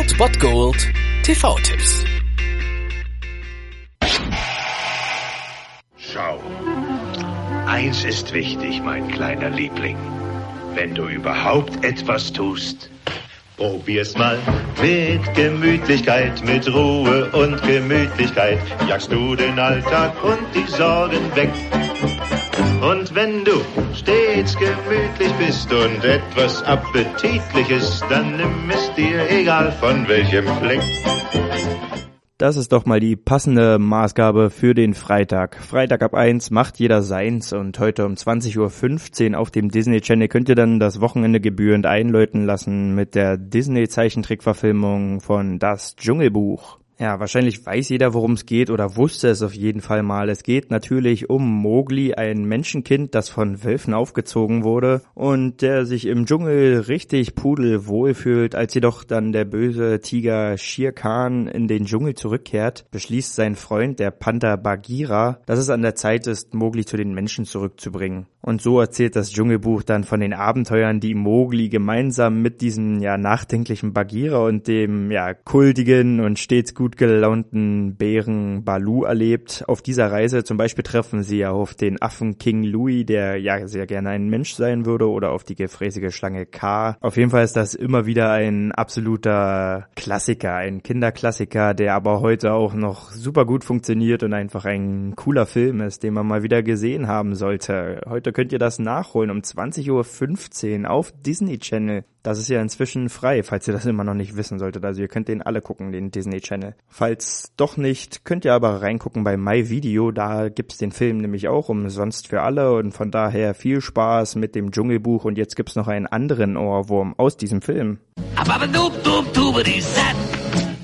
Old Bot Gold TV-Tipps. Schau. Eins ist wichtig, mein kleiner Liebling. Wenn du überhaupt etwas tust, Probier's mal mit Gemütlichkeit, mit Ruhe und Gemütlichkeit. Jagst du den Alltag und die Sorgen weg. Und wenn du stets gemütlich bist und etwas Appetitliches, dann nimm es dir egal von welchem Fleck. Das ist doch mal die passende Maßgabe für den Freitag. Freitag ab 1 macht jeder seins und heute um 20.15 Uhr auf dem Disney Channel könnt ihr dann das Wochenende gebührend einläuten lassen mit der Disney Zeichentrickverfilmung von Das Dschungelbuch. Ja, wahrscheinlich weiß jeder, worum es geht oder wusste es auf jeden Fall mal. Es geht natürlich um Mowgli, ein Menschenkind, das von Wölfen aufgezogen wurde und der sich im Dschungel richtig pudelwohl fühlt. Als jedoch dann der böse Tiger Shere Khan in den Dschungel zurückkehrt, beschließt sein Freund, der Panther Bagheera, dass es an der Zeit ist, Mowgli zu den Menschen zurückzubringen. Und so erzählt das Dschungelbuch dann von den Abenteuern, die Mowgli gemeinsam mit diesem ja nachdenklichen Bagheera und dem ja kultigen und stets gut gelaunten Bären Balu erlebt. Auf dieser Reise zum Beispiel treffen sie ja auf den Affen King Louis, der ja sehr gerne ein Mensch sein würde, oder auf die gefräßige Schlange K. Auf jeden Fall ist das immer wieder ein absoluter Klassiker, ein Kinderklassiker, der aber heute auch noch super gut funktioniert und einfach ein cooler Film ist, den man mal wieder gesehen haben sollte. Heute Heute könnt ihr das nachholen um 20.15 Uhr auf Disney Channel. Das ist ja inzwischen frei, falls ihr das immer noch nicht wissen solltet. Also ihr könnt den alle gucken, den Disney Channel. Falls doch nicht, könnt ihr aber reingucken bei My Video. Da gibt's den Film nämlich auch umsonst für alle und von daher viel Spaß mit dem Dschungelbuch und jetzt gibt's noch einen anderen Ohrwurm aus diesem Film.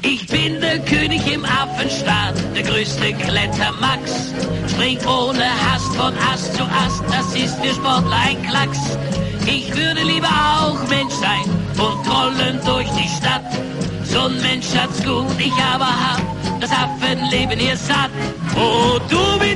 Ich bin der König im Affenstaat, der größte Klettermax. Spring ohne Hast von Ast zu Ast, das ist für Sportler ein Klacks. Ich würde lieber auch Mensch sein und trollen durch die Stadt. So ein Mensch hat's gut, ich aber hab das Affenleben hier satt. Oh, du wie